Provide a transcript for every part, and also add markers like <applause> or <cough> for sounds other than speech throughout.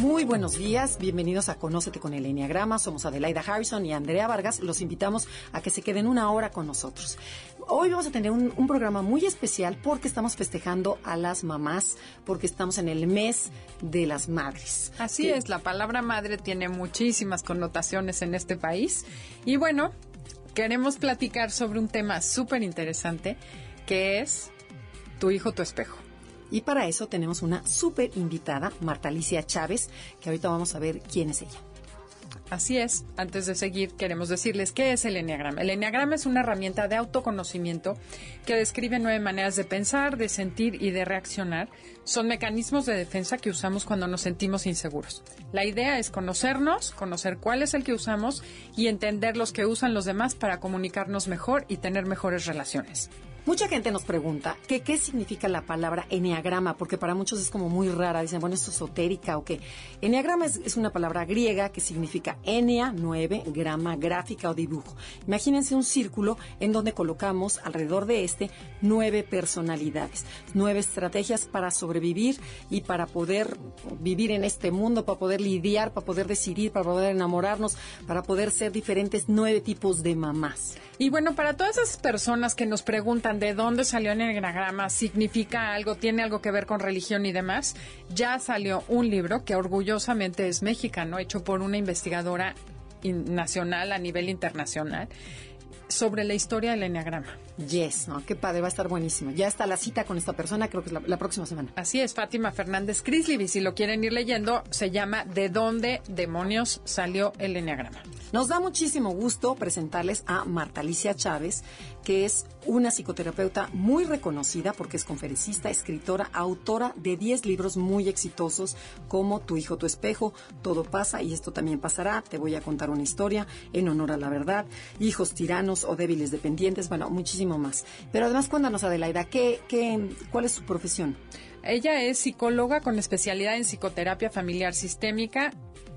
Muy buenos días. Bienvenidos a Conócete con el Enneagrama. Somos Adelaida Harrison y Andrea Vargas. Los invitamos a que se queden una hora con nosotros. Hoy vamos a tener un, programa muy especial porque estamos festejando a las mamás, porque estamos en el mes de las madres. Así es, la palabra madre tiene muchísimas connotaciones en este país. Y bueno, queremos platicar sobre un tema súper interesante que es tu hijo, tu espejo. Y para eso tenemos una súper invitada, Marta Alicia Chávez, que ahorita vamos a ver quién es ella. Así es, antes de seguir queremos decirles qué es el Enneagrama. El Enneagrama es una herramienta de autoconocimiento que describe nueve maneras de pensar, de sentir y de reaccionar. Son mecanismos de defensa que usamos cuando nos sentimos inseguros. La idea es conocernos, conocer cuál es el que usamos y entender los que usan los demás para comunicarnos mejor y tener mejores relaciones. Mucha gente nos pregunta qué significa la palabra eneagrama, porque para muchos es como muy rara. Dicen, bueno, esto es esotérica o qué. Eneagrama es, una palabra griega que significa enea, nueve, grama, gráfica o dibujo. Imagínense un círculo en donde colocamos alrededor de este nueve personalidades, nueve estrategias para sobrevivir y para poder vivir en este mundo, para poder lidiar, para poder decidir, para poder enamorarnos, para poder ser diferentes nueve tipos de mamás. Y bueno, para todas esas personas que nos preguntan, de dónde salió el enneagrama, significa algo, tiene algo que ver con religión y demás, ya salió un libro que orgullosamente es mexicano, hecho por una investigadora nacional a nivel internacional sobre la historia del enneagrama. Yes, ¿no? Qué padre, va a estar buenísimo. Ya está la cita con esta persona, creo que es la, próxima semana. Así es, Fátima Fernández Crisley. Si lo quieren ir leyendo, se llama ¿De dónde demonios salió el enneagrama? Nos da muchísimo gusto presentarles a Marta Alicia Chávez, que es una psicoterapeuta muy reconocida porque es conferencista, escritora, autora de 10 libros muy exitosos como Tu hijo, tu espejo, Todo pasa y esto también pasará, Te voy a contar una historia, En honor a la verdad, Hijos tiranos o débiles dependientes, bueno, muchísimo más. Pero además, cuéntanos, Adelaida, ¿qué, qué, ¿cuál es su profesión? Ella es psicóloga con especialidad en psicoterapia familiar sistémica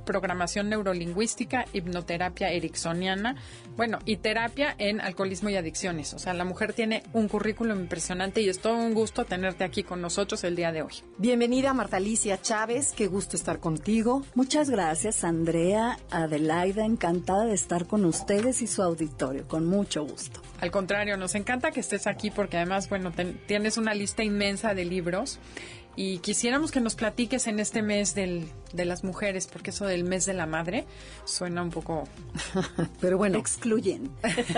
programación neurolingüística, hipnoterapia ericksoniana, bueno, y terapia en alcoholismo y adicciones. O sea, la mujer tiene un currículum impresionante y es todo un gusto tenerte aquí con nosotros el día de hoy. Bienvenida Marta Alicia Chávez, qué gusto estar contigo. Muchas gracias, Andrea, Adelaida, encantada de estar con ustedes y su auditorio, con mucho gusto. Al contrario, nos encanta que estés aquí porque además, bueno, tienes una lista inmensa de libros y quisiéramos que nos platiques en este mes del, de las mujeres, porque eso del mes de la madre suena un poco... <laughs> Pero bueno. Excluyen.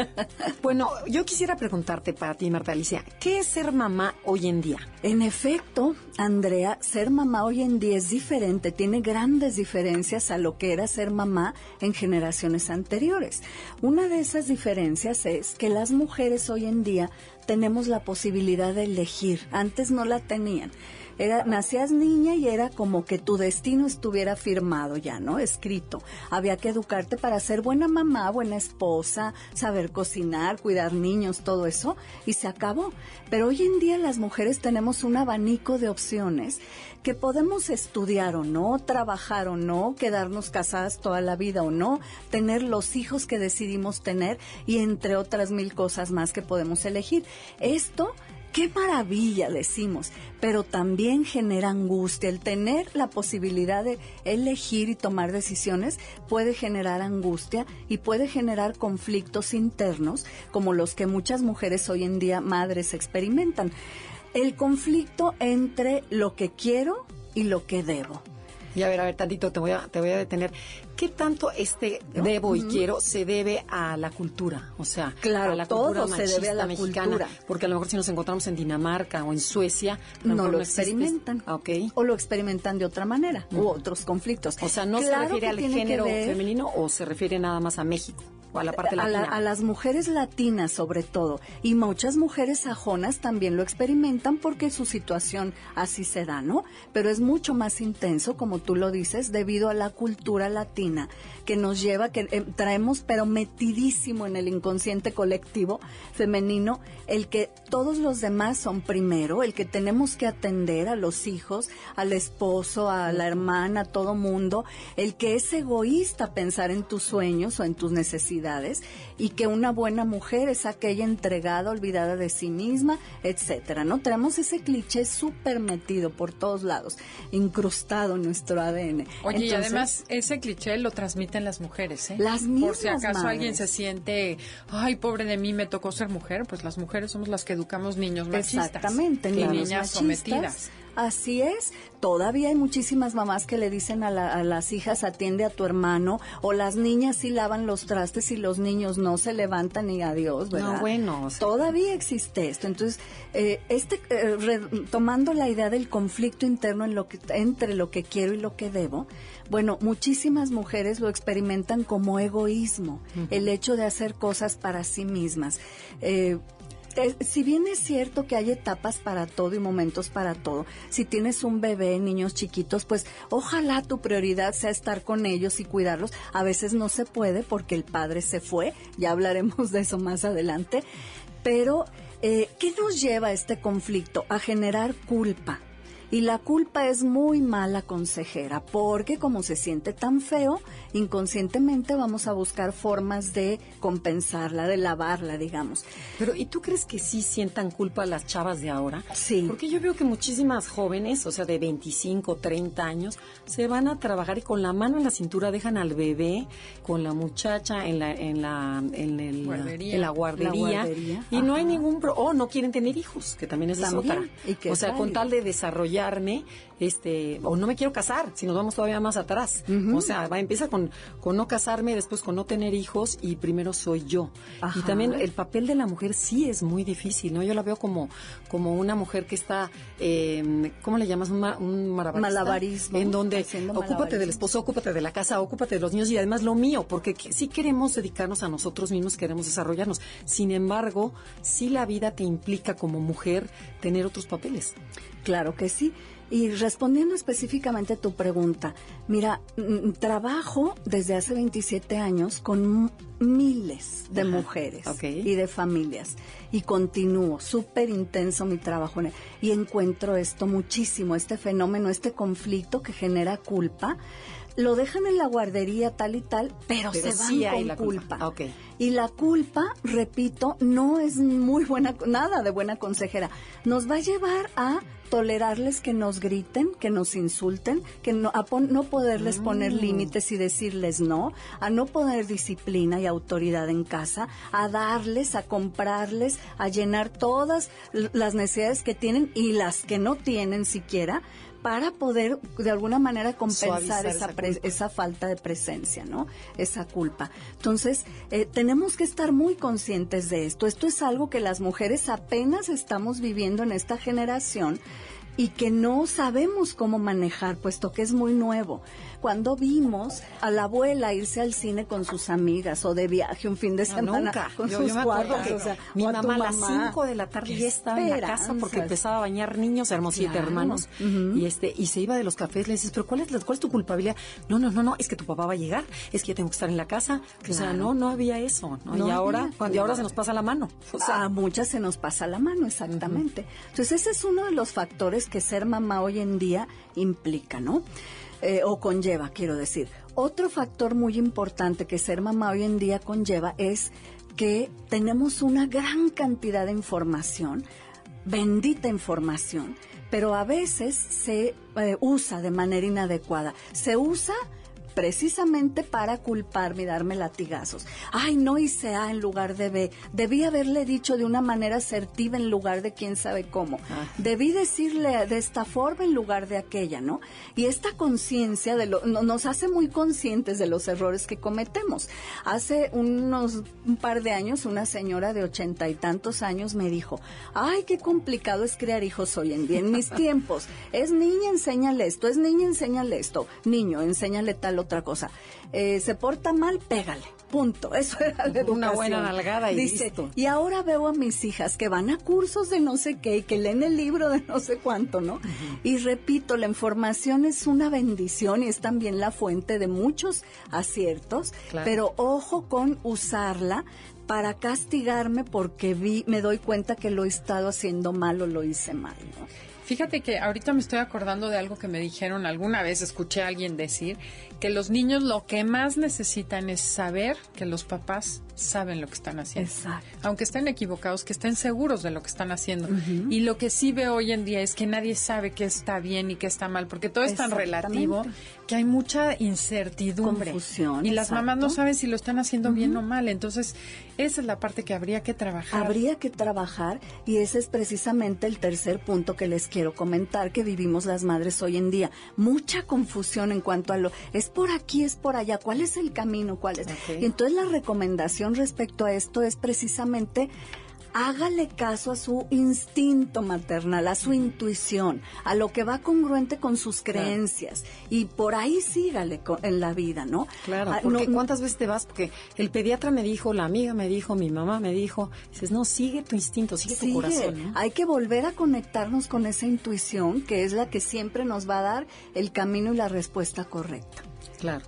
<laughs> bueno, yo quisiera preguntarte para ti, Marta Alicia, ¿qué es ser mamá hoy en día? En efecto, Andrea, ser mamá hoy en día es diferente, tiene grandes diferencias a lo que era ser mamá en generaciones anteriores. Una de esas diferencias es que las mujeres hoy en día tenemos la posibilidad de elegir, antes no la tenían. Era, nacías niña y era como que tu destino estuviera firmado ya, ¿no? Escrito. Había que educarte para ser buena mamá, buena esposa, saber cocinar, cuidar niños, todo eso, y se acabó. Pero hoy en día las mujeres tenemos un abanico de opciones que podemos estudiar o no, trabajar o no, quedarnos casadas toda la vida o no, tener los hijos que decidimos tener y entre otras mil cosas más que podemos elegir. Esto qué maravilla, decimos, pero también genera angustia. El tener la posibilidad de elegir y tomar decisiones puede generar angustia y puede generar conflictos internos como los que muchas mujeres hoy en día madres experimentan. El conflicto entre lo que quiero y lo que debo. Y a ver, a ver, tantito, te voy a, te voy a detener. ¿Qué tanto este debo y quiero se debe a la cultura? O sea, claro, a la cultura se debe a la mexicana. Cultura. Porque a lo mejor si nos encontramos en Dinamarca o en Suecia, no, lo experimentan. Okay. O lo experimentan de otra manera, u otros conflictos. O sea, no se refiere al género femenino o se refiere nada más a México. A la parte latina. a las mujeres latinas sobre todo y muchas mujeres sajonas también lo experimentan porque su situación así se da, ¿no? Pero es mucho más intenso, como tú lo dices, debido a la cultura latina que nos lleva, que eh, traemos pero metidísimo en el inconsciente colectivo femenino, el que todos los demás son primero, el que tenemos que atender a los hijos, al esposo, a la hermana, a todo mundo, el que es egoísta pensar en tus sueños o en tus necesidades y que una buena mujer es aquella entregada, olvidada de sí misma, etcétera, ¿no? Tenemos ese cliché súper metido por todos lados, incrustado en nuestro ADN. Oye, y además ese cliché lo transmiten las mujeres, ¿eh? Las mismas Por si acaso alguien se siente, ay, pobre de mí, me tocó ser mujer, pues las mujeres somos las que educamos niños machistas. Exactamente, y niñas machistas. sometidas. Así es. Todavía hay muchísimas mamás que le dicen a, la- a las hijas atiende a tu hermano o las niñas sí lavan los trastes y los niños no se levantan y adiós, ¿verdad? No, bueno, o sea- Todavía existe esto. Entonces, eh, este, eh, la idea del conflicto interno en lo que, entre lo que quiero y lo que debo, bueno, muchísimas mujeres lo experimentan como egoísmo, el hecho de hacer cosas para sí mismas. Eh, si bien es cierto que hay etapas para todo y momentos para todo, si tienes un bebé, niños chiquitos, pues ojalá tu prioridad sea estar con ellos y cuidarlos. A veces no se puede porque el padre se fue, ya hablaremos de eso más adelante, pero eh, ¿qué nos lleva a este conflicto? A generar culpa. Y la culpa es muy mala consejera, porque como se siente tan feo, inconscientemente vamos a buscar formas de compensarla, de lavarla, digamos. Pero, ¿y tú crees que sí sientan culpa las chavas de ahora? Sí. Porque yo veo que muchísimas jóvenes, o sea, de 25, 30 años, se van a trabajar y con la mano en la cintura dejan al bebé con la muchacha en la en la en, el- Guardería. en la guardería, La guardería, y no hay ningún pro, o no quieren tener hijos, que también es También, otra. o es sea, con tal de este, o no me quiero casar, si nos vamos todavía más atrás. O sea, va empieza con con no casarme, después con no tener hijos y primero soy yo. Ajá. Y también el papel de la mujer sí es muy difícil, ¿no? Yo la veo como, como una mujer que está, eh, ¿cómo le llamas? Un, ma- un. Malabarismo, En donde ocúpate del esposo, ocúpate de la casa, ocúpate de los niños y además lo mío, porque que- sí queremos dedicarnos a nosotros mismos, queremos desarrollarnos. Sin embargo, sí la vida te implica como mujer tener otros papeles. Claro que sí. Y respondiendo específicamente a tu pregunta, mira, mm, trabajo desde hace 27 años con miles de Ajá, mujeres y de familias y continúo, súper intenso mi trabajo en él. y encuentro esto muchísimo, este fenómeno, este conflicto que genera culpa. Lo dejan en la guardería tal y tal, pero, Pero se van sí hay con la culpa. culpa. Ah. Y la culpa, repito, no es muy buena, nada de buena consejera. Nos va a llevar a tolerarles que nos griten, que nos insulten, que no, a pon- no poderles poner Mm. límites y decirles no, a no poner disciplina y autoridad en casa, a darles, a comprarles, a llenar todas las necesidades que tienen y las que no tienen siquiera para poder de alguna manera compensar esa, esa falta de presencia, ¿no? Esa culpa. Entonces, eh, tenemos que estar muy conscientes de esto. Esto es algo que las mujeres apenas estamos viviendo en esta generación y que no sabemos cómo manejar, puesto que es muy nuevo. Cuando vimos a la abuela irse al cine con sus amigas o de viaje un fin de No, semana nunca. con Yo, sus yo me acuerdo cuatas, que o sea, mi mamá a las mamá. 5 de la tarde ya estaba en la casa porque empezaba a bañar niños, éramos siete hermanos, y este y se iba de los cafés, le dices, pero ¿cuál es, la- cuál es tu culpabilidad? No, no, no, no, es que tu papá va a llegar, es que yo tengo que estar en la casa. O sea, no, no había eso. ¿no? No y ahora, cuando y ahora se nos pasa la mano. O sea, a muchas se nos pasa la mano, exactamente. Entonces, ese es uno de los factores que ser mamá hoy en día implica, ¿no? Eh, o conlleva, quiero decir. Otro factor muy importante que ser mamá hoy en día conlleva es que tenemos una gran cantidad de información, bendita información, pero a veces se eh, usa de manera inadecuada. Se usa precisamente para culparme y darme latigazos. Ay, no hice A en lugar de B. Debí haberle dicho de una manera asertiva en lugar de quién sabe cómo. Ah. Debí decirle de esta forma en lugar de aquella, ¿no? Y esta conciencia de lo, no- nos hace muy conscientes de los errores que cometemos. Hace unos un par de años una señora de ochenta y tantos años me dijo, ay, qué complicado es criar hijos hoy en día. En mis <laughs> tiempos, es niña, enséñale esto, es niña, enséñale esto, niño, enséñale tal o otra cosa. Eh, se porta mal, pégale. Punto. Eso era la Una buena nalgada y Dice, listo. y ahora veo a mis hijas que van a cursos de no sé qué y que leen el libro de no sé cuánto, ¿no? Y repito, la información es una bendición y es también la fuente de muchos aciertos, Claro. pero ojo con usarla para castigarme porque vi, me doy cuenta que lo he estado haciendo mal o lo hice mal, ¿no? Fíjate que ahorita me estoy acordando de algo que me dijeron alguna vez, escuché a alguien decir que los niños lo que más necesitan es saber que los papás saben lo que están haciendo. Exacto. Aunque estén equivocados, que estén seguros de lo que están haciendo. Y lo que sí veo hoy en día es que nadie sabe qué está bien y qué está mal, porque todo es tan relativo que hay mucha incertidumbre. Confusión, Y las mamás no saben si lo están haciendo bien o mal. Entonces, esa es la parte que habría que trabajar. Habría que trabajar y ese es precisamente el tercer punto que les quiero comentar que vivimos las madres hoy en día. Mucha confusión en cuanto a lo es por aquí, es por allá, cuál es el camino, cuál es. Y entonces la recomendación respecto a esto es precisamente hágale caso a su instinto maternal, a su intuición, a lo que va congruente con sus creencias y por ahí sígale co- en la vida, ¿no? Claro, Ah, porque no- ¿cuántas veces te vas? Porque el pediatra me dijo, la amiga me dijo, mi mamá me dijo. Dices, no, sigue tu instinto, sigue, tu corazón. ¿no? Hay que volver a conectarnos con esa intuición que es la que siempre nos va a dar el camino y la respuesta correcta. Claro.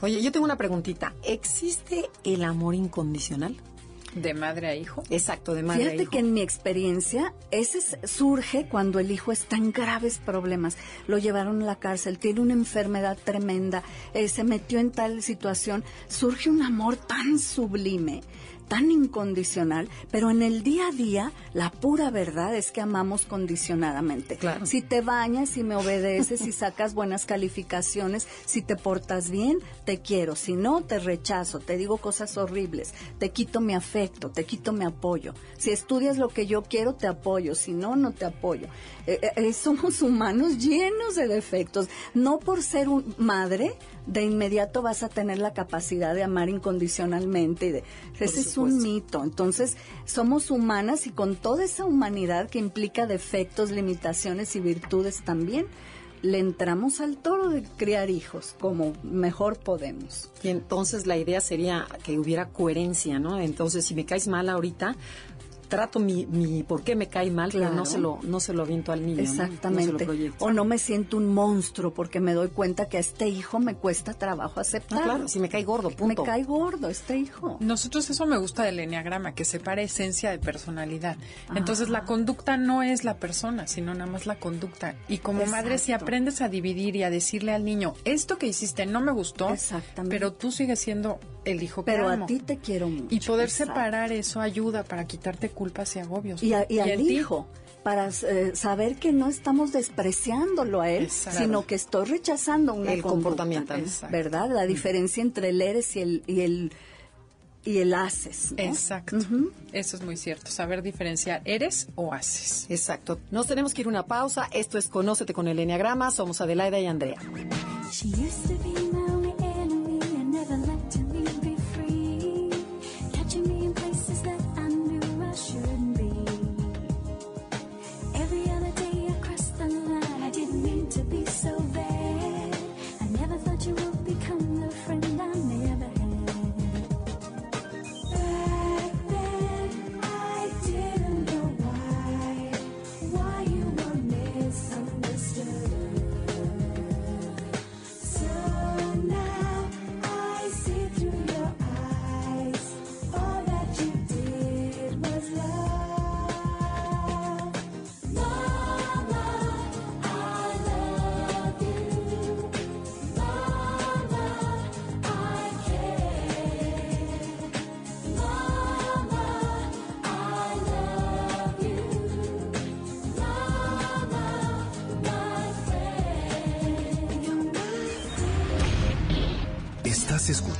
Oye, yo tengo una preguntita. ¿Existe el amor incondicional? De madre a hijo. Exacto, de madre a Fíjate hijo. que en mi experiencia, ese surge cuando el hijo está en graves problemas. Lo llevaron a la cárcel, tiene una enfermedad tremenda, eh, se metió en tal situación. Surge un amor tan sublime, tan incondicional, pero en el día a día, la pura verdad es que amamos condicionadamente. Claro. Si te bañas, si me obedeces, si sacas buenas calificaciones, si te portas bien, te quiero. Si no, te rechazo, te digo cosas horribles, te quito mi afecto, te quito mi apoyo. Si estudias lo que yo quiero, te apoyo. Si no, no te apoyo. Eh, eh, somos humanos llenos de defectos. No por ser un madre, de inmediato vas a tener la capacidad de amar incondicionalmente. Y de, ese es un mito. Entonces, somos humanas y con toda esa humanidad que implica defectos, limitaciones y virtudes también, le entramos al toro de criar hijos como mejor podemos. Y entonces la idea sería que hubiera coherencia, ¿no? Entonces, si me caes mal ahorita, trato mi, mi por qué me cae mal, pero no se lo, no se lo aviento al niño. ¿no? No se lo Exactamente. o no me siento un monstruo porque me doy cuenta que a este hijo me cuesta trabajo No, aceptar. claro, si me cae gordo, me punto. cae gordo este hijo. Nosotros eso me gusta del enneagrama, que separa esencia de personalidad. Entonces la conducta no es la persona, sino nada más la conducta. Y como madre, si aprendes a dividir y a decirle al niño, esto que hiciste no me gustó, Exactamente. pero tú sigues siendo el hijo que Pero amo. a ti te quiero mucho. Y poder Exacto. separar eso ayuda para quitarte culpas y agobios. y, a- y al hijo para eh, saber que no estamos despreciándolo a él, Exacto. sino que estoy rechazando una El conducta, comportamiento. Exacto. ¿verdad? La diferencia entre el eres y el y el y el haces, ¿no? Exacto. Eso es muy cierto. Saber diferenciar, ¿eres o haces? Exacto. Nos tenemos que ir a una pausa. Esto es Conócete con el Enneagrama. Somos Adelaida y Andrea. She used to be my enemy and never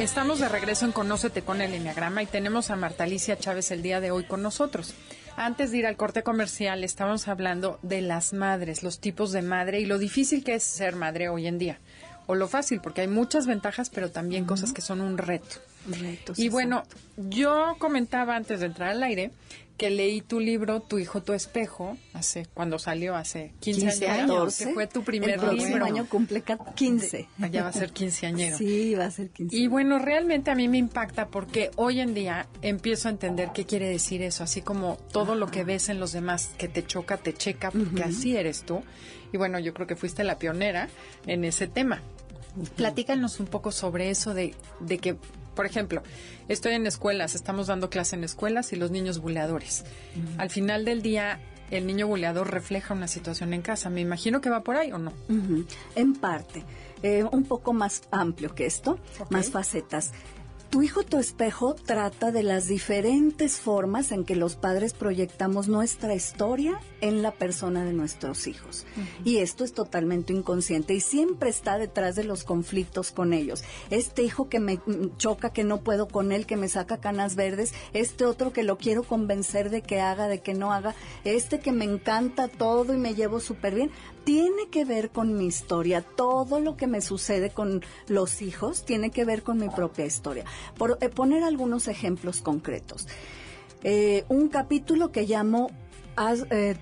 Estamos de regreso en Conócete con el Enneagrama y tenemos a Marta Alicia Chávez el día de hoy con nosotros. Antes de ir al corte comercial, estábamos hablando de las madres, los tipos de madre y lo difícil que es ser madre hoy en día. O lo fácil, porque hay muchas ventajas, pero también cosas que son un reto. Retos, Y bueno, exacto. yo comentaba antes de entrar al aire que leí tu libro, Tu hijo, tu espejo, hace cuando salió hace 15, 15 años, años. que fue tu primer El próximo libro. año cumple ca- 15. Ya va a ser quinceañero. Sí, va a ser 15. Y bueno, realmente a mí me impacta porque hoy en día empiezo a entender qué quiere decir eso, así como todo lo que ves en los demás que te choca, te checa, porque así eres tú. Y bueno, yo creo que fuiste la pionera en ese tema. Platícanos un poco sobre eso de, de que, por ejemplo, estoy en escuelas, estamos dando clase en escuelas y los niños buleadores. Al final del día, el niño buleador refleja una situación en casa. Me imagino que va por ahí o no. En parte, eh, un poco más amplio que esto, más facetas. Tu hijo, tu espejo, trata de las diferentes formas en que los padres proyectamos nuestra historia en la persona de nuestros hijos. Y esto es totalmente inconsciente y siempre está detrás de los conflictos con ellos. Este hijo que me choca, que no puedo con él, que me saca canas verdes, este otro que lo quiero convencer de que haga, de que no haga, este que me encanta todo y me llevo súper bien, tiene que ver con mi historia. Todo lo que me sucede con los hijos tiene que ver con mi propia historia. Por eh, poner algunos ejemplos concretos. Eh, un capítulo que llamo Haz- eh,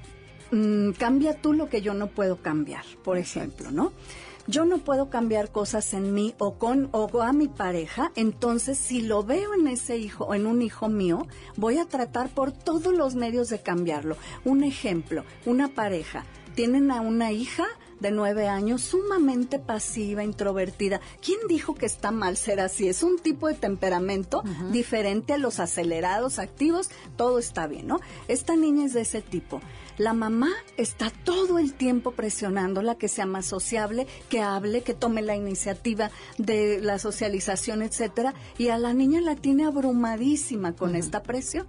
mm, Cambia tú lo que yo no puedo cambiar, por ejemplo, ¿no? Yo no puedo cambiar cosas en mí o con o a mi pareja, entonces si lo veo en ese hijo, en un hijo mío, voy a tratar por todos los medios de cambiarlo. Un ejemplo, una pareja, tienen a una hija de nueve años sumamente pasiva, introvertida. ¿Quién dijo que está mal ser así? Es un tipo de temperamento diferente a los acelerados, activos, todo está bien, ¿no? Esta niña es de ese tipo. La mamá está todo el tiempo presionándola que sea más sociable, que hable, que tome la iniciativa de la socialización, etcétera, y a la niña la tiene abrumadísima con esta presión.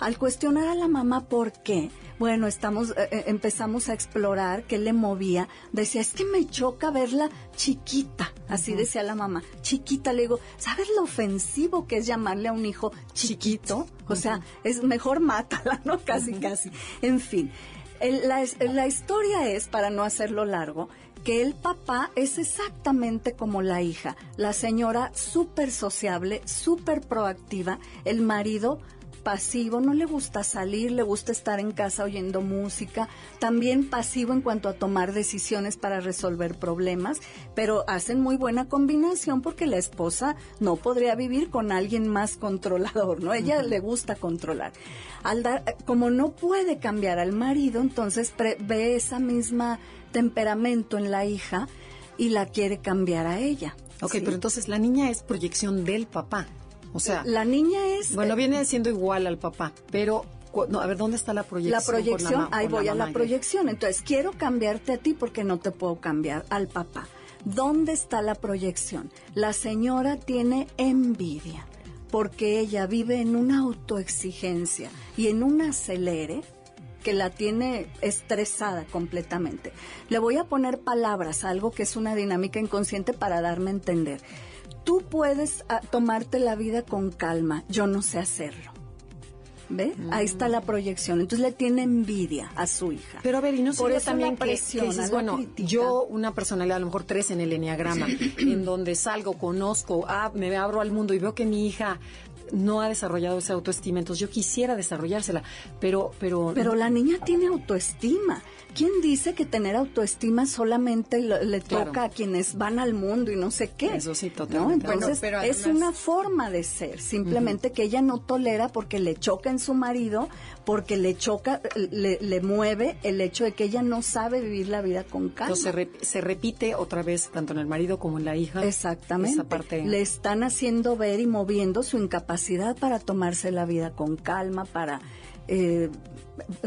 Al cuestionar a la mamá por qué, bueno, estamos eh, eh, empezamos a explorar qué le movía. Decía, es que me choca verla chiquita, así decía la mamá, chiquita. Le digo, ¿sabes lo ofensivo que es llamarle a un hijo chiquito? O sea, es mejor mátala, ¿no? <laughs> Casi, casi. En fin, el- la, la historia es, para no hacerlo largo, que el papá es exactamente como la hija, la señora súper sociable, súper proactiva, el marido pasivo, no le gusta salir, le gusta estar en casa oyendo música, también pasivo en cuanto a tomar decisiones para resolver problemas, pero hacen muy buena combinación porque la esposa no podría vivir con alguien más controlador, ¿no? Ella le gusta controlar. Al dar, como no puede cambiar al marido, entonces pre- ve esa misma temperamento en la hija y la quiere cambiar a ella. Ok, ¿sí? pero entonces la niña es proyección del papá. O sea, la niña es bueno, eh, viene siendo igual al papá, pero no, a ver, ¿dónde está la proyección? la proyección, ahí voy a la proyección. Entonces, quiero cambiarte a ti porque no te puedo cambiar al papá. ¿Dónde está la proyección? La señora tiene envidia porque ella vive en una autoexigencia y en un acelere que la tiene estresada completamente. Le voy a poner palabras, algo que es una dinámica inconsciente para darme a entender. Tú puedes ah, tomarte la vida con calma, yo no sé hacerlo. ¿Ve? Ahí está la proyección. Entonces le tiene envidia a su hija. Pero a ver, y no Por eso también que- dices, bueno, critica. yo una personalidad a lo mejor tres en el enneagrama, <clears throat> en donde salgo, conozco, ah, me abro al mundo y veo que mi hija no ha desarrollado esa autoestima, entonces yo quisiera desarrollársela, pero, pero, Pero la niña tiene autoestima. ¿Quién dice que tener autoestima solamente lo- le Claro. toca a quienes van al mundo y no sé qué? Eso sí, ¿no? totalmente. Bueno, Entonces, es una forma de ser, simplemente que ella no tolera porque le choca en su marido, porque le choca, le, le mueve el hecho de que ella no sabe vivir la vida con calma. entonces se, rep- se repite otra vez tanto en el marido como en la hija. Exactamente. Esa parte. Le están haciendo ver y moviendo su incapacidad para tomarse la vida con calma, para, eh,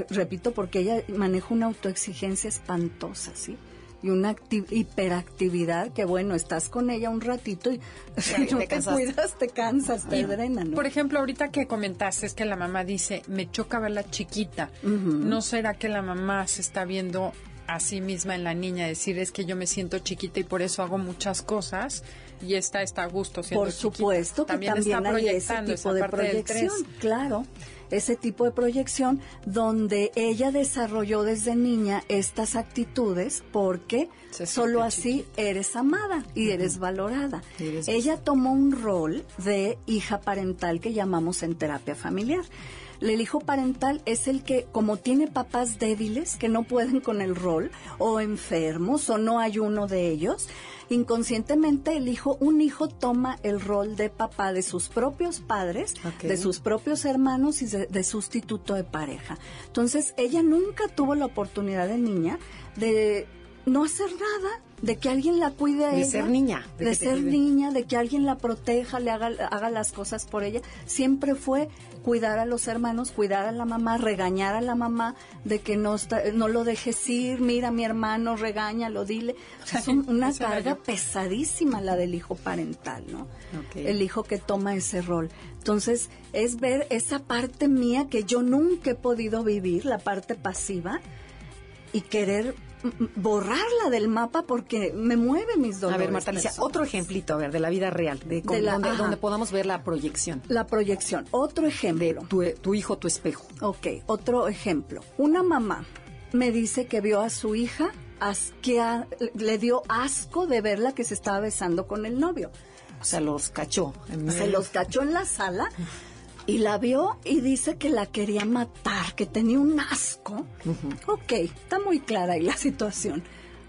repito, porque ella maneja una autoexigencia espantosa, ¿sí? Y una acti- hiperactividad que, bueno, estás con ella un ratito y <laughs> si te no te cansaste. cuidas, te cansas, te drenan. ¿no? Por ejemplo, ahorita que comentaste es que la mamá dice, me choca verla chiquita. ¿No será que la mamá se está viendo a sí misma en la niña, decir es que yo me siento chiquita y por eso hago muchas cosas y esta está a gusto siendo Por chiquita. supuesto que también, está hay ese proyectando tipo esa de parte proyección, claro, ese tipo de proyección donde ella desarrolló desde niña estas actitudes porque solo así eres amada y eres valorada. Y eres ella tomó un rol de hija parental que llamamos en terapia familiar. El hijo parental es el que, como tiene papás débiles que no pueden con el rol, o enfermos, o no hay uno de ellos, inconscientemente el hijo, un hijo toma el rol de papá de sus propios padres, de sus propios hermanos y de, de sustituto de pareja. Entonces, ella nunca tuvo la oportunidad de niña de no hacer nada, de que alguien la cuide a De ella. ser niña, de De, ser niña, de que alguien la proteja, le haga, haga las cosas por ella. Siempre fue cuidar a los hermanos, cuidar a la mamá, regañar a la mamá de que no, está- no lo dejes ir, mira mi hermano, regáñalo, dile. O sea, es un- <laughs> una carga pesadísima la del hijo parental, ¿no? El hijo que toma ese rol. Entonces, es ver esa parte mía que yo nunca he podido vivir, la parte pasiva, y querer borrarla del mapa porque me mueve mis A dolores. ver, Marta Alicia, otro ejemplito, a ver, de la vida real, de, con- De la- donde, podamos ver la proyección. La proyección. Otro De ejemplo. tu, tu hijo, tu espejo. Ok, otro ejemplo. Una mamá me dice que vio a su hija, as- que a- le dio asco de verla que se estaba besando con el novio. O sea, los cachó. Se los cachó en la sala <laughs> y la vio y dice que la quería matar, que tenía un asco. Ok, está muy clara ahí la situación.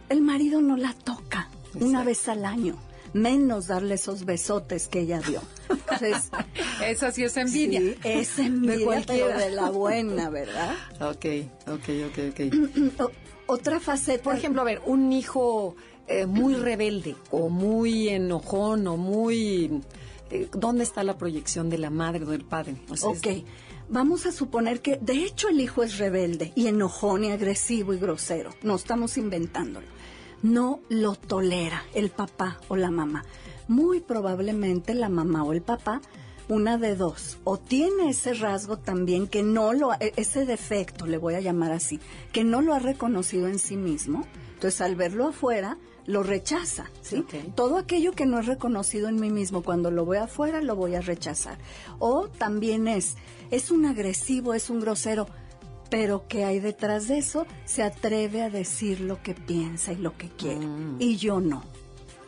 El marido no la toca una vez al año, menos darle esos besotes que ella dio. Entonces, <laughs> Esa sí es envidia. sí, es envidia, pero cualquiera. de la buena, ¿verdad? <laughs> Ok, ok, ok, ok. <clears throat> Otra faceta. Por ejemplo, a ver, un hijo eh, muy rebelde o muy enojón o muy... eh, ¿Dónde está la proyección de la madre o del padre? Ok, vamos a suponer que de hecho el hijo es rebelde y enojón y agresivo y grosero. No estamos inventándolo. No lo tolera el papá o la mamá. Muy probablemente la mamá o el papá, una de dos, o tiene ese rasgo también que no lo, e- ese defecto, le voy a llamar así, que no lo ha reconocido en sí mismo. Entonces al verlo afuera, lo rechaza, ¿sí? Todo aquello que no es reconocido en mí mismo, cuando lo veo afuera, lo voy a rechazar. O también es, es un agresivo, es un grosero, pero que hay detrás de eso, se atreve a decir lo que piensa y lo que quiere. Y yo no.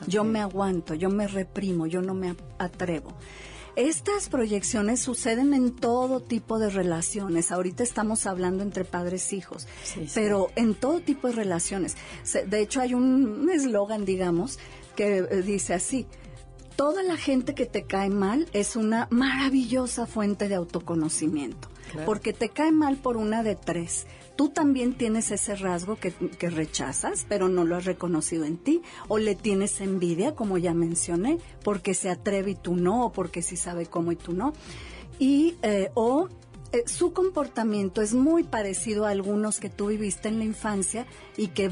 Yo me aguanto, yo me reprimo, yo no me atrevo. Estas proyecciones suceden en todo tipo de relaciones. Ahorita estamos hablando entre padres e hijos, Sí, sí. pero en todo tipo de relaciones. De hecho, hay un eslogan, digamos, que eh, dice así. Toda la gente que te cae mal es una maravillosa fuente de autoconocimiento, Claro. porque te cae mal por una de tres. Tú también tienes ese rasgo que, rechazas, pero no lo has reconocido en ti, o le tienes envidia, como ya mencioné, porque se atreve y tú no, o porque sí sabe cómo y tú no. Y, eh, o eh, su comportamiento es muy parecido a algunos que tú viviste en la infancia y que,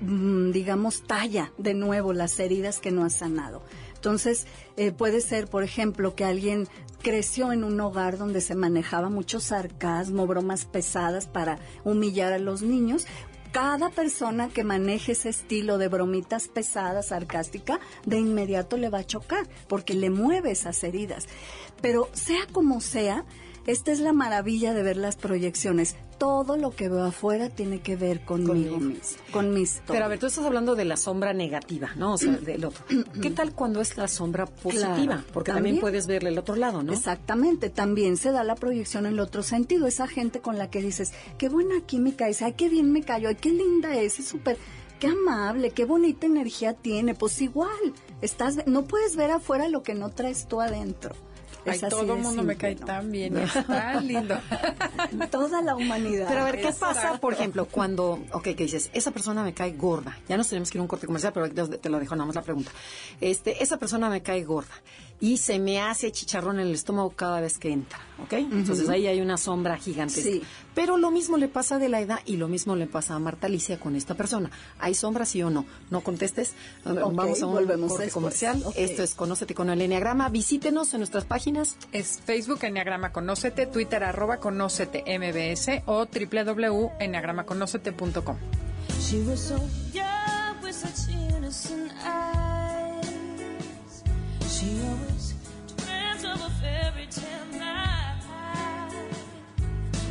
mm, digamos, talla de nuevo las heridas que no has sanado. Entonces, eh, puede ser, por ejemplo, que alguien creció en un hogar donde se manejaba mucho sarcasmo, bromas pesadas para humillar a los niños. Cada persona que maneje ese estilo de bromitas pesadas, sarcástica, de inmediato le va a chocar porque le mueve esas heridas. Pero sea como sea, esta es la maravilla de ver las proyecciones. Todo lo que veo afuera tiene que ver conmigo, con mi historia. Pero a ver, tú estás hablando de la sombra negativa, ¿no? O sea, del otro. ¿Qué tal cuando es la sombra positiva? Claro, Porque también, también. puedes verle el otro lado, ¿no? Exactamente, también se da la proyección en el otro sentido. Esa gente con la que dices, qué buena química es, ay, qué bien me cayó, ay, qué linda es, es súper, qué amable, qué bonita energía tiene. Pues igual, estás, no puedes ver afuera lo que no traes tú adentro. Ay, Es así todo el mundo me cae ¿no? tan bien, es tan lindo. <laughs> Toda la humanidad. Pero a ver, ¿qué pasa, por ejemplo, cuando, ok, que dices, esa persona me cae gorda? Ya nos tenemos que ir a un corte comercial, pero te lo dejo nada más la pregunta. Este, esa persona me cae gorda y se me hace chicharrón en el estómago cada vez que entra, ¿ok? Entonces ahí hay una sombra gigantesca. Sí. Pero lo mismo le pasa a Adelaida y lo mismo le pasa a Marta Alicia con esta persona. ¿Hay sombra, sí o no? No contestes. Vamos a un volvemos corte comercial. Esto es Conócete con el Enneagrama. Visítenos en nuestras páginas. Es Facebook Enneagrama Conócete, Twitter arroba Conócete MBS o www.enneagramaconócete.com. She She was so young with such innocent eyes. She always dreamt of a fairy tale life.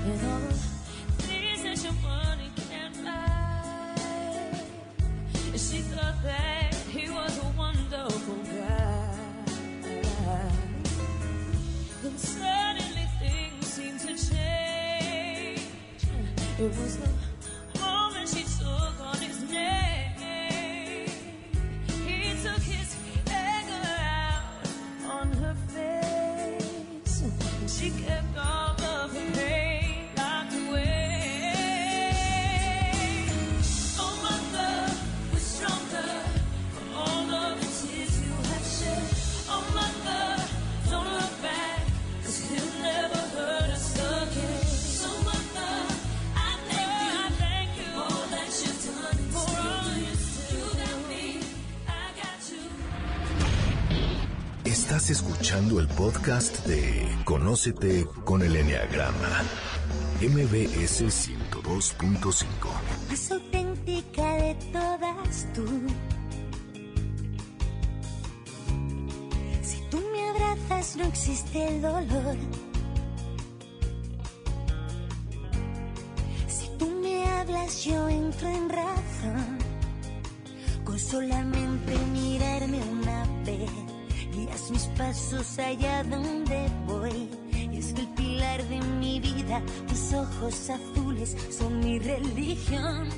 And all the things that your money can't buy. And she thought that he was a wonderful guy. Then suddenly things seemed to change. It was the Estás escuchando el podcast de Conócete con el Enneagrama, MBS 102.5. más auténtica de todas tú. Si tú me abrazas no existe el dolor. Si tú me hablas yo entro en razón. Con solamente pasos allá donde voy. Es el pilar de mi vida, tus ojos azules son mi religión.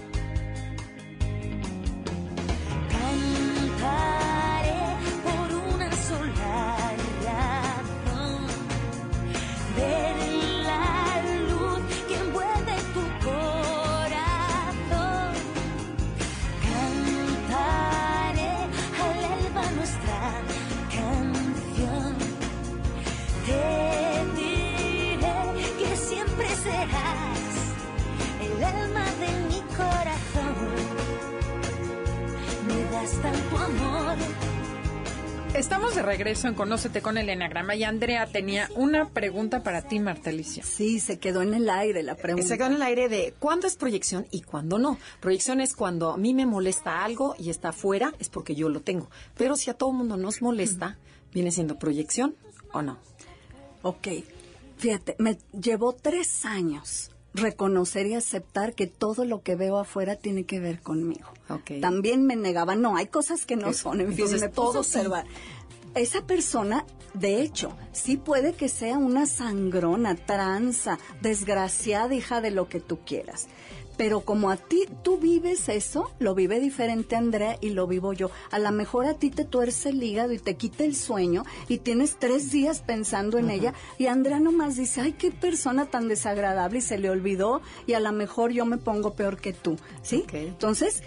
Estamos de regreso en Conócete con el Enneagrama y Andrea tenía una pregunta para ti, Martelicia. Sí, se quedó en el aire la pregunta. Se quedó en el aire de cuándo es proyección y cuándo no. Proyección es cuando a mí me molesta algo y está afuera, es porque yo lo tengo. Pero si a todo mundo nos molesta, ¿viene siendo proyección o no? Ok, fíjate, me llevó tres años reconocer y aceptar que todo lo que veo afuera tiene que ver conmigo. También me negaba, no, hay cosas que no son, en fin, me puedo sí. observar. Esa persona, de hecho, sí puede que sea una sangrona, tranza, desgraciada, hija de lo que tú quieras. Pero como a ti, tú vives eso, lo vive diferente Andrea y lo vivo yo. A lo mejor a ti te tuerce el hígado y te quita el sueño y tienes tres días pensando en ella y Andrea nomás dice, ay, qué persona tan desagradable y se le olvidó y a lo mejor yo me pongo peor que tú, ¿sí? Entonces,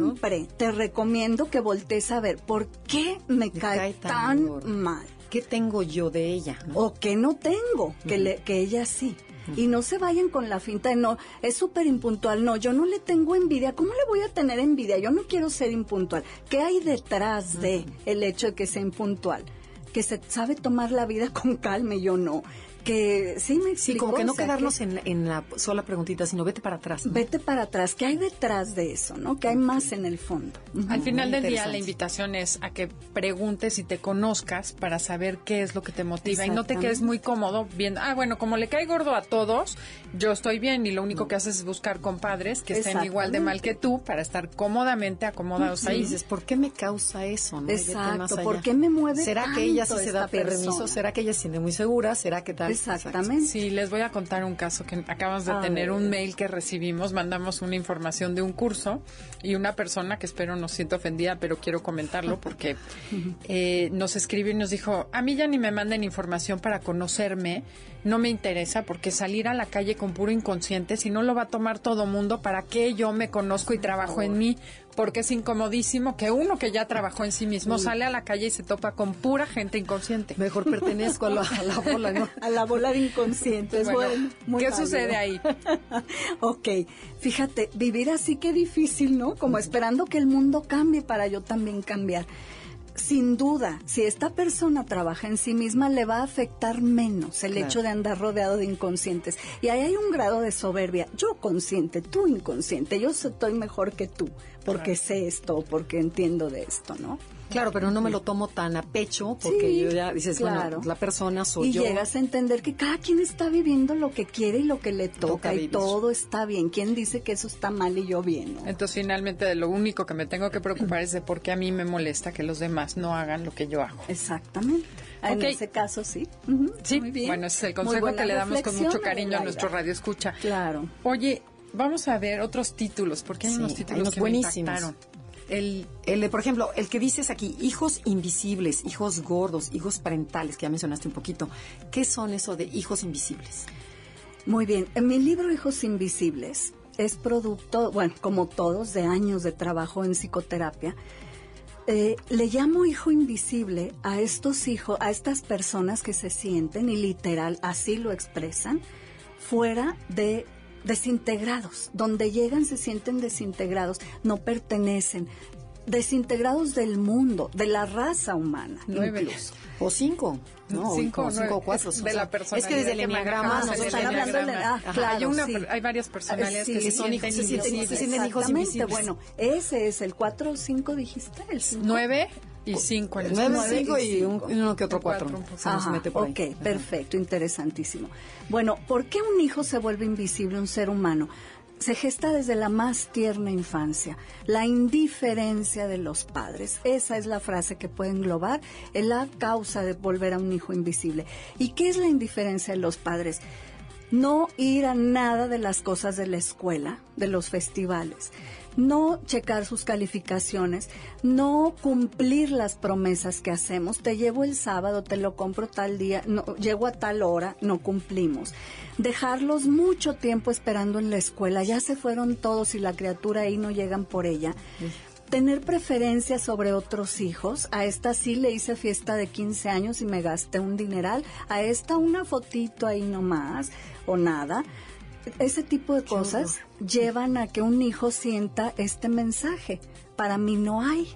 siempre te recomiendo que voltees a ver por qué me, cae, cae tan mal ¿Qué tengo yo de ella? no? o que no tengo, que, le- que ella sí. Y no se vayan con la finta de no, es súper impuntual. No, yo no le tengo envidia. ¿Cómo le voy a tener envidia? Yo no quiero ser impuntual. ¿Qué hay detrás de el hecho de que sea impuntual? Que se sabe tomar la vida <laughs> con calma y yo no. Que sí me Sí, explico. como que no O sea, quedarnos en, la- en la sola preguntita, sino vete para atrás. ¿no? Vete para atrás. ¿Qué hay detrás de eso? ¿No? ¿Qué hay más en el fondo? Al final muy del día, la invitación es a que preguntes y te conozcas para saber qué es lo que te motiva y no te quedes muy cómodo viendo, ah, bueno, como le cae gordo a todos, yo estoy bien y lo único que haces es buscar compadres que estén igual de mal que tú para estar cómodamente acomodados Y ahí. dices, ¿por qué me causa eso? no? Y Exacto. ¿por qué me mueve ¿Será que ella sí se da persona? permiso? ¿Será que ella se siente muy segura? ¿Será que tal? Exactamente. Sí, les voy a contar un caso que acabamos de A tener ver. un mail que recibimos, mandamos una información de un curso y una persona que espero no sienta ofendida, pero quiero comentarlo porque <laughs> eh, nos escribió y nos dijo, a mí ya ni me manden información para conocerme, no me interesa porque salir a la calle con puro inconsciente, si no lo va a tomar todo mundo, ¿para qué yo me conozco y trabajo en mí? Porque es incomodísimo que uno que ya trabajó en sí mismo sale a la calle y se topa con pura gente inconsciente. Mejor pertenezco a la, a la bola, ¿no? <laughs> A la bola de inconscientes. Bueno, Bueno, muy ¿qué válido. sucede ahí? <laughs> ok, fíjate, vivir así qué difícil, ¿no? Como esperando que el mundo cambie para yo también cambiar. sin duda, si esta persona trabaja en sí misma, le va a afectar menos el Claro. hecho de andar rodeado de inconscientes. Y ahí hay un grado de soberbia. Yo consciente, tú inconsciente. Yo estoy mejor que tú porque sé esto, porque entiendo de esto, ¿no? Claro, pero no me lo tomo tan a pecho porque Sí, yo ya dices, claro. bueno, la persona soy y yo. llegas a entender que cada quien está viviendo lo que quiere y lo que le toca, Toca y vivir. todo está bien. ¿Quién dice que eso está mal y yo bien? no? Entonces, finalmente, lo único que me tengo que preocupar es de por qué a mí me molesta que los demás no hagan lo que yo hago. Exactamente. En Ok. ese caso, sí. Ujú, Sí, muy bien. bueno, ese es el consejo que le damos con mucho cariño a nuestro radio escucha. Claro. Oye, vamos a ver otros títulos, porque hay Sí, unos hay títulos unos que buenísimos. me. El, El, de, por ejemplo, el que dices aquí, hijos invisibles, hijos gordos, hijos parentales, que ya mencionaste un poquito. ¿Qué son eso de hijos invisibles? Muy bien. En mi libro Hijos Invisibles es producto, bueno, como todos, de años de trabajo en psicoterapia. Eh, le llamo hijo invisible a estos hijos, a estas personas que se sienten, y literal así lo expresan, fuera de desintegrados. Donde llegan se sienten desintegrados, no pertenecen, desintegrados del mundo, de la raza humana. Nueve. incluso. O cinco, ¿no? Cinco o cinco cuatro. Es o de sea, la personalidad Es que desde el enneagrama están hablando de- ah, claro, hay, una- sí. hay varias personalidades Sí, que se son sienten hijos- se sienten- hijos invisibles. bueno, ese es el 4 o 5 dijiste, el cinco. Nueve y cinco. en el Nueve, cinco y un, uno que otro cuatro, cuatro. Se nos Ajá, mete por ahí. ok, perfecto, interesantísimo. Bueno, ¿por qué un hijo se vuelve invisible, un ser humano? Se gesta desde la más tierna infancia, la indiferencia de los padres. Esa es la frase que puede englobar en la causa de volver a un hijo invisible. ¿Y qué es la indiferencia de los padres? No ir a nada de las cosas de la escuela, de los festivales, no checar sus calificaciones, no cumplir las promesas que hacemos. Te llevo el sábado, te lo compro tal día, no, llego a tal hora, no cumplimos. Dejarlos mucho tiempo esperando en la escuela, ya se fueron todos y la criatura ahí no llegan por ella. Tener preferencia sobre otros hijos. A esta sí le hice fiesta de 15 años y me gasté un dineral. A esta una fotito ahí nomás o nada. Ese tipo de cosas llevan a que un hijo sienta este mensaje. Para mí no hay.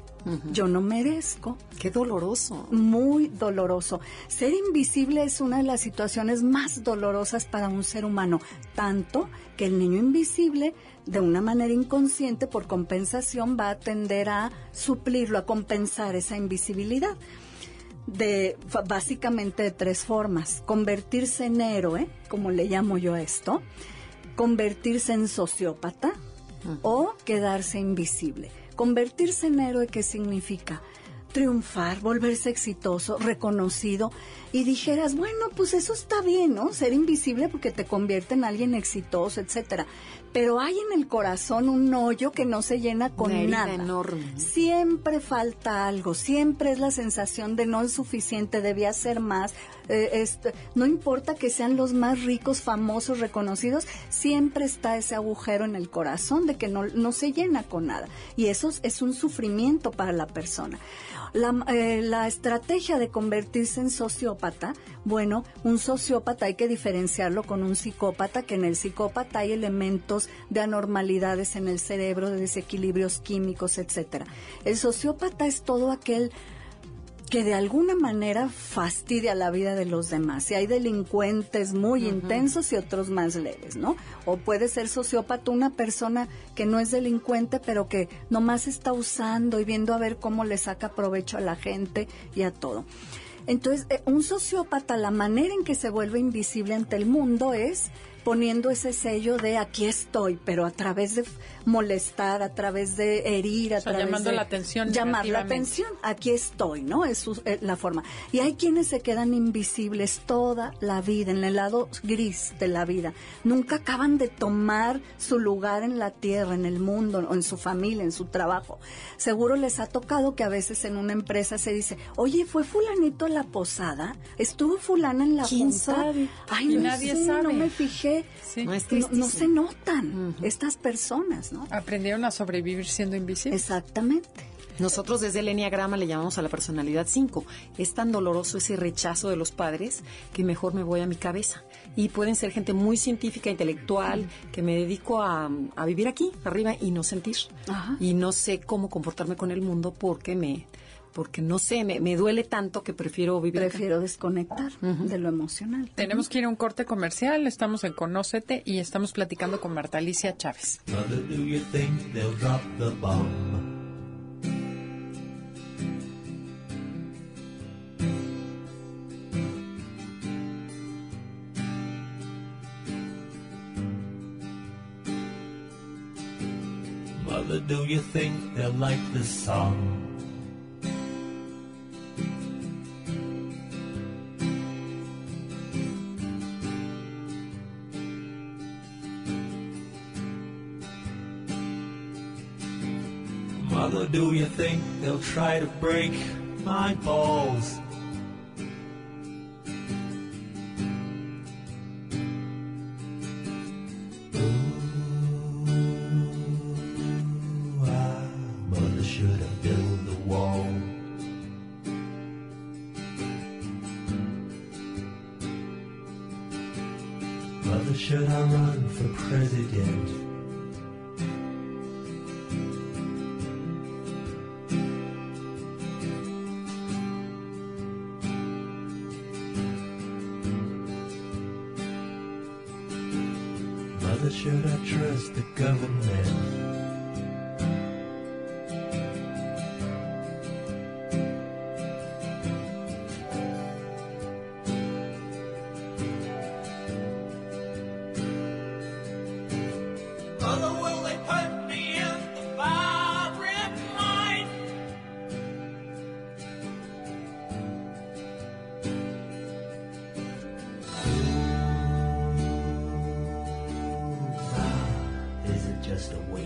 Yo no merezco Qué doloroso. muy doloroso. Ser invisible es una de las situaciones más dolorosas para un ser humano, tanto que el niño invisible, de una manera inconsciente, por compensación, va a tender a suplirlo, a compensar esa invisibilidad. De, básicamente de tres formas. Convertirse en héroe, como le llamo yo a esto, convertirse en sociópata o quedarse invisible. Convertirse en héroe, ¿qué significa? Triunfar, volverse exitoso, reconocido y dijeras, bueno, pues eso está bien, ¿no? Ser invisible porque te convierte en alguien exitoso, etcétera. Pero hay en el corazón un hoyo que no se llena con Una nada. enorme, ¿no? Siempre falta algo, siempre es la sensación de no es suficiente, debía ser más. eh, este, no importa que sean los más ricos, famosos, reconocidos, siempre está ese agujero en el corazón de que no, no se llena con nada. Y eso es- es un sufrimiento para la persona. La, eh, la estrategia de convertirse en sociópata, bueno, un sociópata hay que diferenciarlo con un psicópata, que en el psicópata hay elementos de anormalidades en el cerebro, de desequilibrios químicos, etcétera. El sociópata es todo aquel que de alguna manera fastidia la vida de los demás. Y hay delincuentes muy intensos y otros más leves, ¿no? O puede ser sociópata una persona que no es delincuente, pero que nomás está usando y viendo a ver cómo le saca provecho a la gente y a todo. Entonces, eh, un sociópata, la manera en que se vuelve invisible ante el mundo es poniendo ese sello de aquí estoy, pero a través de molestar, a través de herir, a O sea, través llamando de la atención llamar la atención, aquí estoy, ¿no? Es su- eh, la forma. Y hay quienes se quedan invisibles toda la vida, en el lado gris de la vida. Nunca acaban de tomar su lugar en la tierra, en el mundo, o en su familia, en su trabajo. Seguro les ha tocado que a veces en una empresa se dice, oye, ¿fue fulanito a la posada? ¿Estuvo fulana en la ¿Quién junta? sabe? Ay, Y no nadie sé, sabe. no me fijé. Sí. No, es No, tristísimo. no se notan estas personas, ¿no? Aprendieron a sobrevivir siendo invisibles. Exactamente. Nosotros desde el Enneagrama le llamamos a la personalidad 5. Es tan doloroso ese rechazo de los padres que mejor me voy a mi cabeza. Y pueden ser gente muy científica, intelectual, que me dedico a, a vivir aquí, arriba, y no sentir. Ajá. Y no sé cómo comportarme con el mundo porque me porque no sé, me, me duele tanto que prefiero vivir acá. Prefiero desconectar de lo emocional. Tenemos que ir a un corte comercial, estamos en Conócete y estamos platicando con Marta Alicia Chávez. Mother, do you think they'll drop the bomb? Mother, do you think they'll like this song? They'll try to break my balls?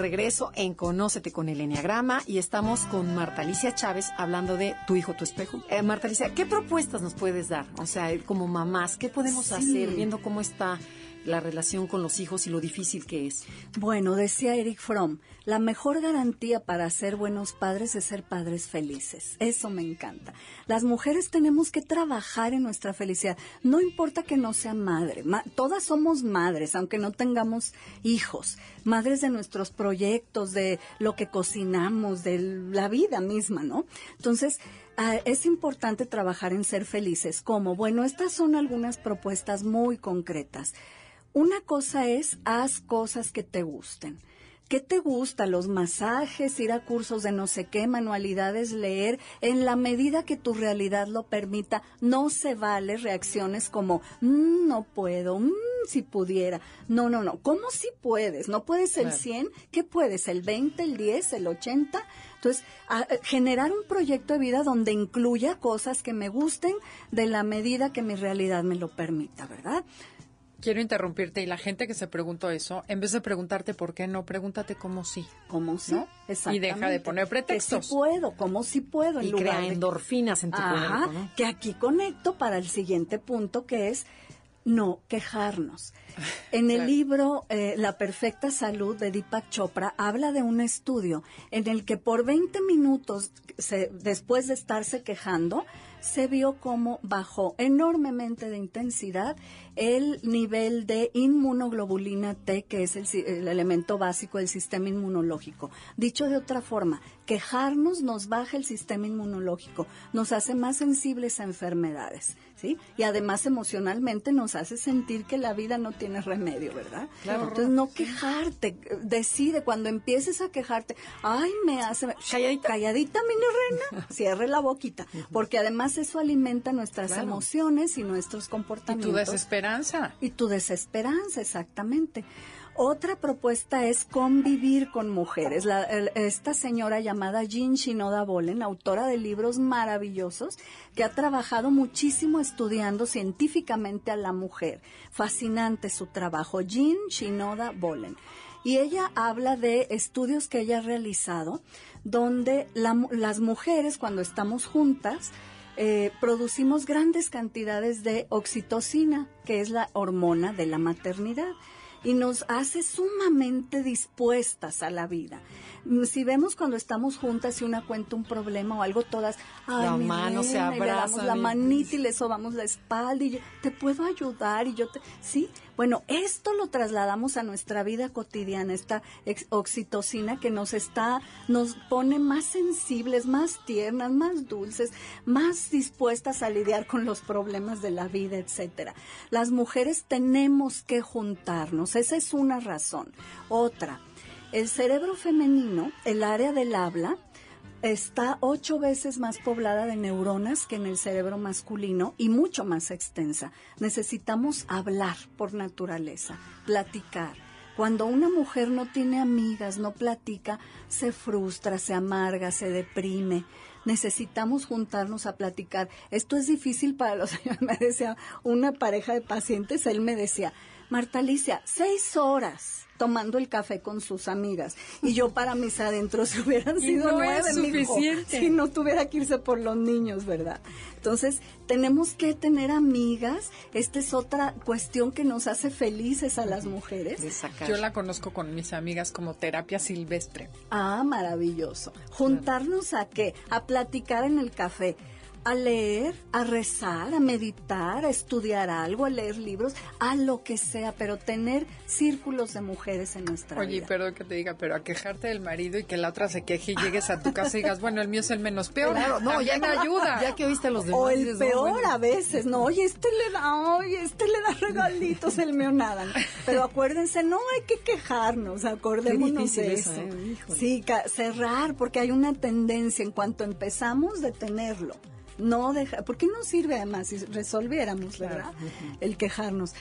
regreso en Conócete con el Enneagrama y estamos con Marta Alicia Chávez hablando de Tu hijo, tu espejo. Eh, Marta Alicia, ¿qué propuestas nos puedes dar? O sea, como mamás, ¿qué podemos Sí. hacer viendo cómo está la relación con los hijos y lo difícil que es? Bueno, decía Eric Fromm, la mejor garantía para ser buenos padres es ser padres felices. Eso me encanta. Las mujeres tenemos que trabajar en nuestra felicidad. No importa que no sea madre. ma- todas somos madres, aunque no tengamos hijos. Madres de nuestros proyectos, de lo que cocinamos, de la vida misma, ¿no? Entonces, ah, es importante trabajar en ser felices. ¿Cómo? Bueno, estas son algunas propuestas muy concretas. Una cosa es, haz cosas que te gusten. ¿Qué te gusta? Los masajes, ir a cursos de no sé qué, manualidades, leer, en la medida que tu realidad lo permita. No se vale reacciones como, "Mm, no puedo, "Mm, si pudiera. No, no, no. ¿Cómo si puedes? ¿No puedes el Claro. 100? ¿Qué puedes? ¿El 20, el 10, el 80? Entonces, a- eh, generar un proyecto de vida donde incluya cosas que me gusten de la medida que mi realidad me lo permita, ¿verdad? Quiero interrumpirte y la gente que se preguntó eso, en vez de preguntarte por qué no, pregúntate cómo sí. ¿Cómo sí? ¿No? Y deja de poner pretextos. Que sí puedo, ¿cómo sí puedo? En Y lugar crea de- endorfinas en tu Ajá, cuerpo, ¿no? que aquí conecto para el siguiente punto que es no quejarnos. <laughs> En el Claro. libro eh, La perfecta salud de Deepak Chopra habla de un estudio en el que por 20 minutos se- después de estarse quejando se vio cómo bajó enormemente de intensidad el nivel de inmunoglobulina T, que es el, elemento básico del sistema inmunológico. Dicho de otra forma, quejarnos nos baja el sistema inmunológico, nos hace más sensibles a enfermedades. ¿sí? Y además emocionalmente nos hace sentir que la vida no tiene remedio, ¿verdad? Claro. Entonces no quejarte, decide cuando empieces a quejarte, ay, me hace Calladita. calladita mini reina, cierre la boquita, porque además eso alimenta nuestras Claro. emociones y nuestros Y comportamientos. tu desesperanza. Y tu desesperanza, exactamente. Otra propuesta es convivir con mujeres. La- el- esta señora llamada Jean Shinoda Bolen, autora de libros maravillosos, que ha trabajado muchísimo estudiando científicamente a la mujer. Fascinante su trabajo. Jean Shinoda Bolen. Y ella habla de estudios que ella ha realizado, donde la las mujeres, cuando estamos juntas, eh, producimos grandes cantidades de oxitocina, que es la hormona de la maternidad, y nos hace sumamente dispuestas a la vida. Mm, Si vemos cuando estamos juntas y una cuenta un problema o algo, todas, ay, La mi mano se reina", y le damos la manita y le sobamos la espalda y yo, te puedo ayudar y yo te, sí, bueno, esto lo trasladamos a nuestra vida cotidiana, esta oxitocina que nos está, nos pone más sensibles, más tiernas, más dulces, más dispuestas a lidiar con los problemas de la vida, etcétera. Las mujeres tenemos que juntarnos, esa es una razón. Otra, el cerebro femenino, el área del habla, está ocho veces más poblada de neuronas que en el cerebro masculino y mucho más extensa. Necesitamos hablar por naturaleza, platicar. Cuando una mujer no tiene amigas, no platica, se frustra, se amarga, se deprime. Necesitamos juntarnos a platicar. Esto es difícil para los señores. <laughs> Me decía una pareja de pacientes, él me decía, Marta Alicia, seis horas tomando el café con sus amigas. Y yo para mis adentros <laughs> hubieran Y sido no nueve, es si no tuviera que irse por los niños, ¿verdad? Entonces, tenemos que tener amigas. Esta es otra cuestión que nos hace felices a las mujeres. Yo la conozco con mis amigas como terapia silvestre. Ah, maravilloso. Juntarnos a qué? A platicar en el café. A leer, a rezar, a meditar, a estudiar algo, a leer libros, a lo que sea, pero tener círculos de mujeres en nuestra Oye, vida. perdón que te diga, pero a quejarte del marido y que la otra se queje y llegues a tu casa y digas, bueno, el mío es el menos peor. Claro, no, ya También ayuda. Ya que oíste a los demás. O el dices, no, peor bueno. a veces, no, oye, este le da, oye, este le da regalitos, el mío nada. ¿no? Pero acuérdense, no hay que quejarnos, acordémonos difícil de eso, eso. ¿eh? Sí, cerrar, porque hay una tendencia en cuanto empezamos de tenerlo. No dejar, porque no sirve además si resolviéramos, ¿verdad? El quejarnos.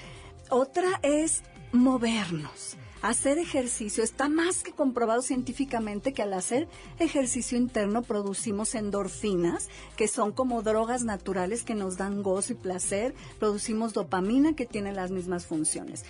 Otra es movernos. Hacer ejercicio está más que comprobado científicamente que al hacer ejercicio interno producimos endorfinas, que son como drogas naturales que nos dan gozo y placer, producimos dopamina que tiene las mismas funciones.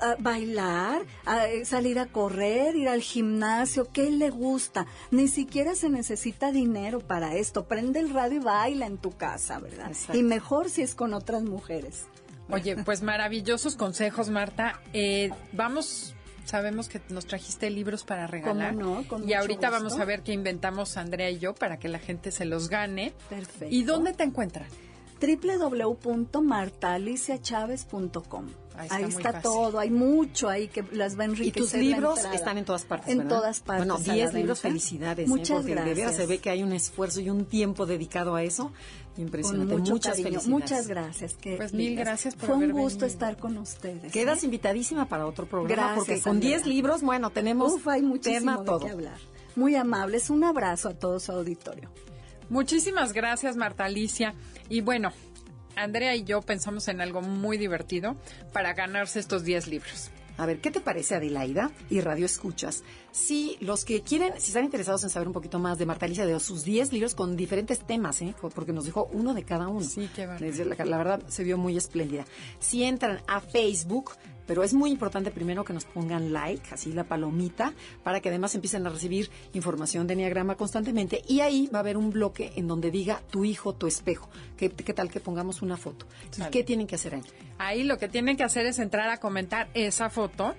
Ah, bailar, ah, eh, salir a correr, ir al gimnasio, ¿qué le gusta? Ni siquiera se necesita dinero para esto. Prende el radio y baila en tu casa, ¿verdad? Exacto. Y mejor si es con otras mujeres. Oye, <laughs> pues maravillosos consejos, Marta. Eh, vamos, sabemos que nos trajiste libros para regalar. ¿Cómo no? Con y ahorita gusto. vamos a ver qué inventamos Andrea y yo para que la gente se los gane. Perfecto. ¿Y dónde te encuentran? www.martaliciachavez.com. Ahí está Ahí muy está fácil. todo, hay mucho ahí que las va a Y enriquecer. tus la libros están en todas partes, En ¿verdad? todas partes. Bueno, a la 10 libros, felicidades. ¿eh? Muchas Porque gracias. de veras se ve que hay un esfuerzo y un tiempo dedicado a eso. Impresionante. Muchas cariño. felicidades. Muchas gracias. qué Pues mil lindas. gracias por Fue un gusto venido. estar con ustedes. Quedas ¿eh? invitadísima para otro programa Gracias, porque con Andrea. 10 libros, bueno, tenemos Uf, hay muchísimo tema de todo. qué hablar. Muy amables. Un abrazo a todo su auditorio. Muchísimas gracias, Marta Alicia. Y bueno, Andrea y yo pensamos en algo muy divertido para ganarse estos 10 libros. A ver, ¿qué te parece, Adelaida y Radio Escuchas? Si los que quieren, si están interesados en saber un poquito más de Marta Alicia, de sus 10 libros con diferentes temas, ¿eh? porque nos dejó uno de cada uno. Sí, qué La, la verdad, se vio muy espléndida. Si entran a Facebook, pero es muy importante primero que nos pongan like, así la palomita, para que además empiecen a recibir información de Enneagrama constantemente. Y ahí va a haber un bloque en donde diga tu hijo, tu espejo. ¿Qué, qué tal que pongamos una foto? ¿Y qué tienen que hacer ahí? Ahí lo que tienen que hacer es entrar a comentar esa foto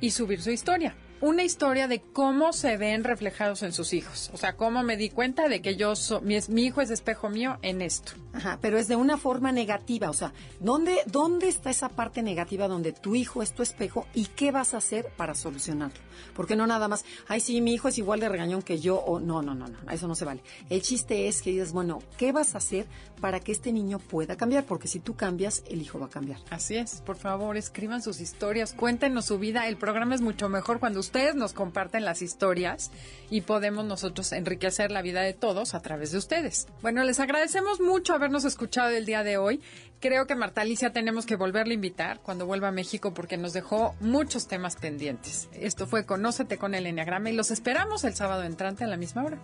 y subir su historia. Una historia de cómo se ven reflejados en sus hijos. O sea, cómo me di cuenta de que yo so- mi, mi hijo es espejo mío en esto. Ajá, pero es de una forma negativa, o sea, ¿dónde, ¿dónde está esa parte negativa donde tu hijo es tu espejo y qué vas a hacer para solucionarlo? Porque no nada más, ay, sí, mi hijo es igual de regañón que yo, o no, no, no, no, eso no se vale. El chiste es que dices, bueno, ¿qué vas a hacer para que este niño pueda cambiar? Porque si tú cambias, el hijo va a cambiar. Así es, por favor, escriban sus historias, cuéntenos su vida. El programa es mucho mejor cuando ustedes nos comparten las historias y podemos nosotros enriquecer la vida de todos a través de ustedes. Bueno, les agradecemos mucho habernos escuchado el día de hoy. Creo que Marta Alicia tenemos que volverle a invitar cuando vuelva a México porque nos dejó muchos temas pendientes. Esto fue Conócete con el Enneagrama y los esperamos el sábado entrante a la misma hora.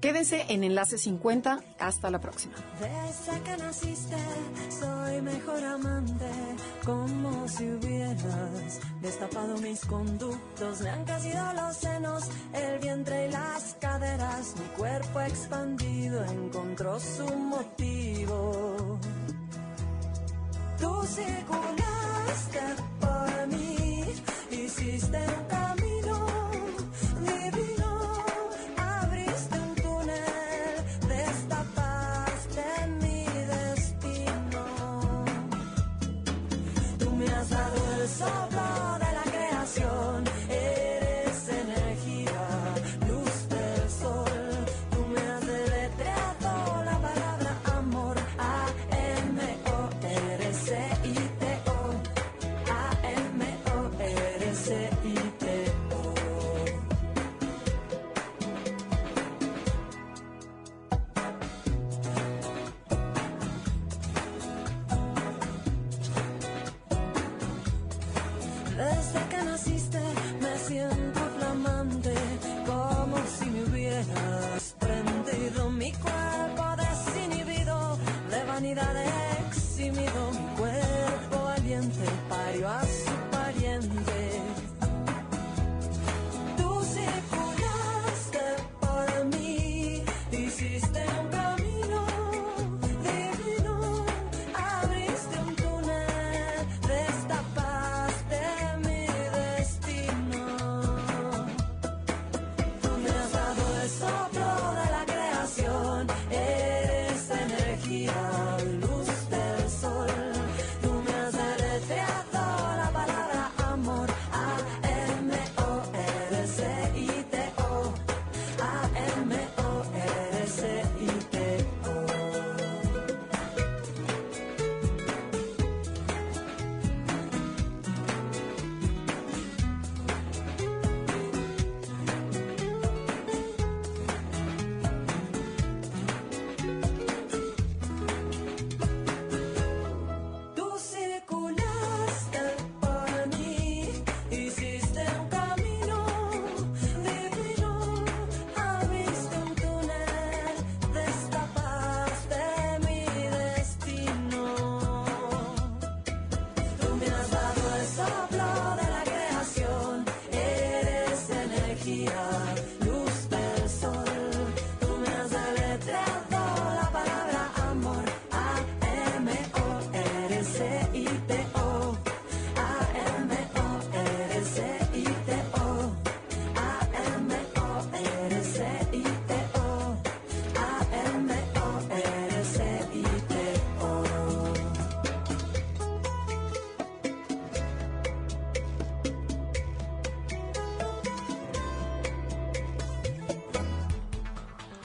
Quédense en Enlace 50. Hasta la próxima. Desde que naciste soy mejor amante, como si hubieras destapado mis conductos. Me han crecido los senos, el vientre y las caderas. Mi cuerpo expandido encontró su motivo. Tú circulaste por mí, hiciste un camino